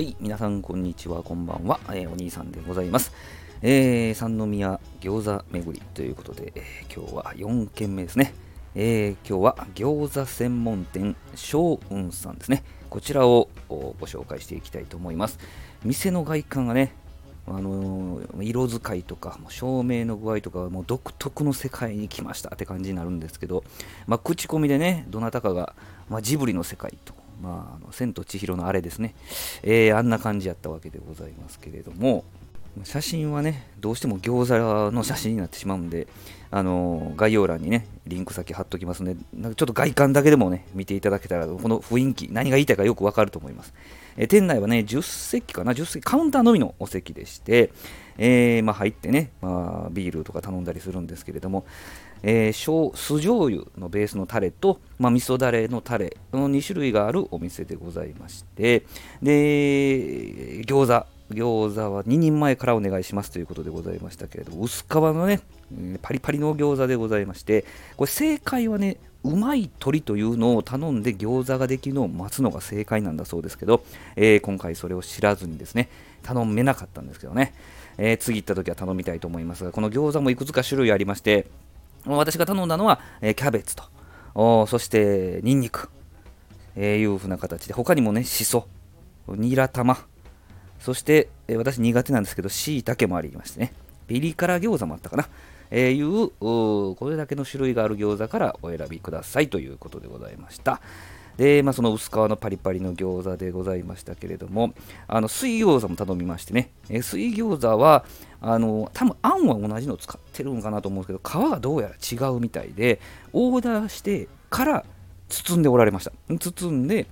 はい、皆さんこんにちは、こんばんは、えー、お兄さんでございます。えー、三宮餃子巡りということで、えー、今日は4軒目ですね。えー、今日は餃子専門店松雲さんですね。こちらをご紹介していきたいと思います。店の外観がね、あのー、色使いとか照明の具合とかもう独特の世界に来ましたって感じになるんですけど、まあ、口コミでねどなたかが、まあ、ジブリの世界とまあ、あの千と千尋のあれですね、えー、あんな感じやったわけでございますけれども、写真はね、どうしても餃子の写真になってしまうんで、あのー、概要欄にね、リンク先貼っときますので、なんかちょっと外観だけでもね、見ていただけたら、この雰囲気、何が言いたいかよくわかると思います。え、店内はね、10席かな、10席、カウンターのみのお席でして、えー、まあ、入ってね、まあ、ビールとか頼んだりするんですけれども、えー、酢醤油のベースのタレと、まあ、味噌だれのタレの2種類があるお店でございまして、で、餃子、餃子は2人前からお願いしますということでございましたけれども、薄皮のね、パリパリの餃子でございまして、これ正解はね、うまい鶏というのを頼んで餃子ができるのを待つのが正解なんだそうですけど、えー、今回それを知らずにですね、頼めなかったんですけどね、えー、次行った時は頼みたいと思いますが、この餃子もいくつか種類ありまして、私が頼んだのは、えー、キャベツと、そしてニンニク、えー、いう風な形で、他にもね、しそ、ニラ玉、そして、え、私苦手なんですけど、しいたけもありましてね、ピリ辛餃子もあったかな、えー、いう、これだけの種類がある餃子からお選びくださいということでございました。で、まあ、その薄皮のパリパリの餃子でございましたけれども、あの水餃子も頼みましてね、え水餃子は、あの多分あんは同じのを使ってるのかなと思うんですけど、皮がどうやら違うみたいで、オーダーしてから包んでおられました。包んで、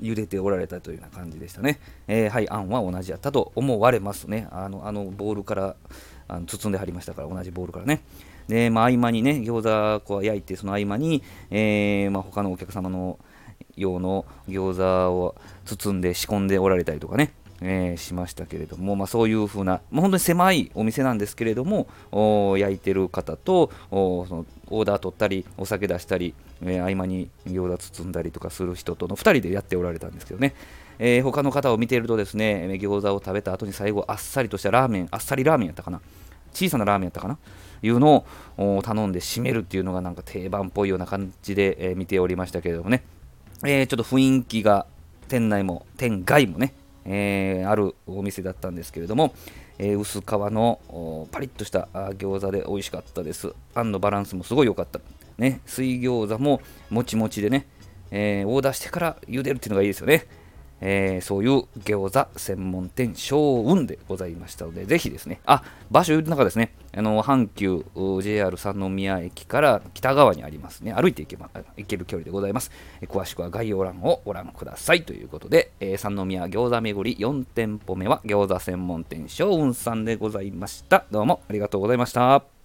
茹でておられたというような感じでしたね。えー、はい、案は同じやったと思われますね。あのあのボールからあの包んではりましたから、同じボールからね。で、まあ、合間にね、餃子こう焼いて、その合間に、えーまあ、他のお客様の用の餃子を包んで仕込んでおられたりとかね、えー、しましたけれども、まあ、そういう風な、まあ、本当に狭いお店なんですけれども、焼いてる方とそのオーダー取ったり、お酒出したり、えー、合間に餃子包んだりとかする人との2人でやっておられたんですけどね、えー、他の方を見ているとですね、餃子を食べた後に最後、あっさりとしたラーメン、あっさりラーメンやったかな、小さなラーメンやったかな、いうのを頼んで締めるっていうのがなんか定番っぽいような感じで、え、見ておりましたけれどもね、え、ちょっと雰囲気が店内も店外もね、えー、あるお店だったんですけれども、えー、薄皮のパリッとした餃子で美味しかったです。あんのバランスもすごい良かった。ね、水餃子ももちもちでね、えー、オーダーしてから茹でるっていうのがいいですよね。えー、そういう餃子専門店、小雲でございましたので、ぜひですね、あ、場所言う中ですね、あの阪急 JR 三宮駅から北側にありますね、歩いて行けば行ける距離でございます。え詳しくは概要欄をご覧くださいということで、えー、三宮餃子巡り4店舗目は餃子専門店、小雲さんでございました。どうもありがとうございました。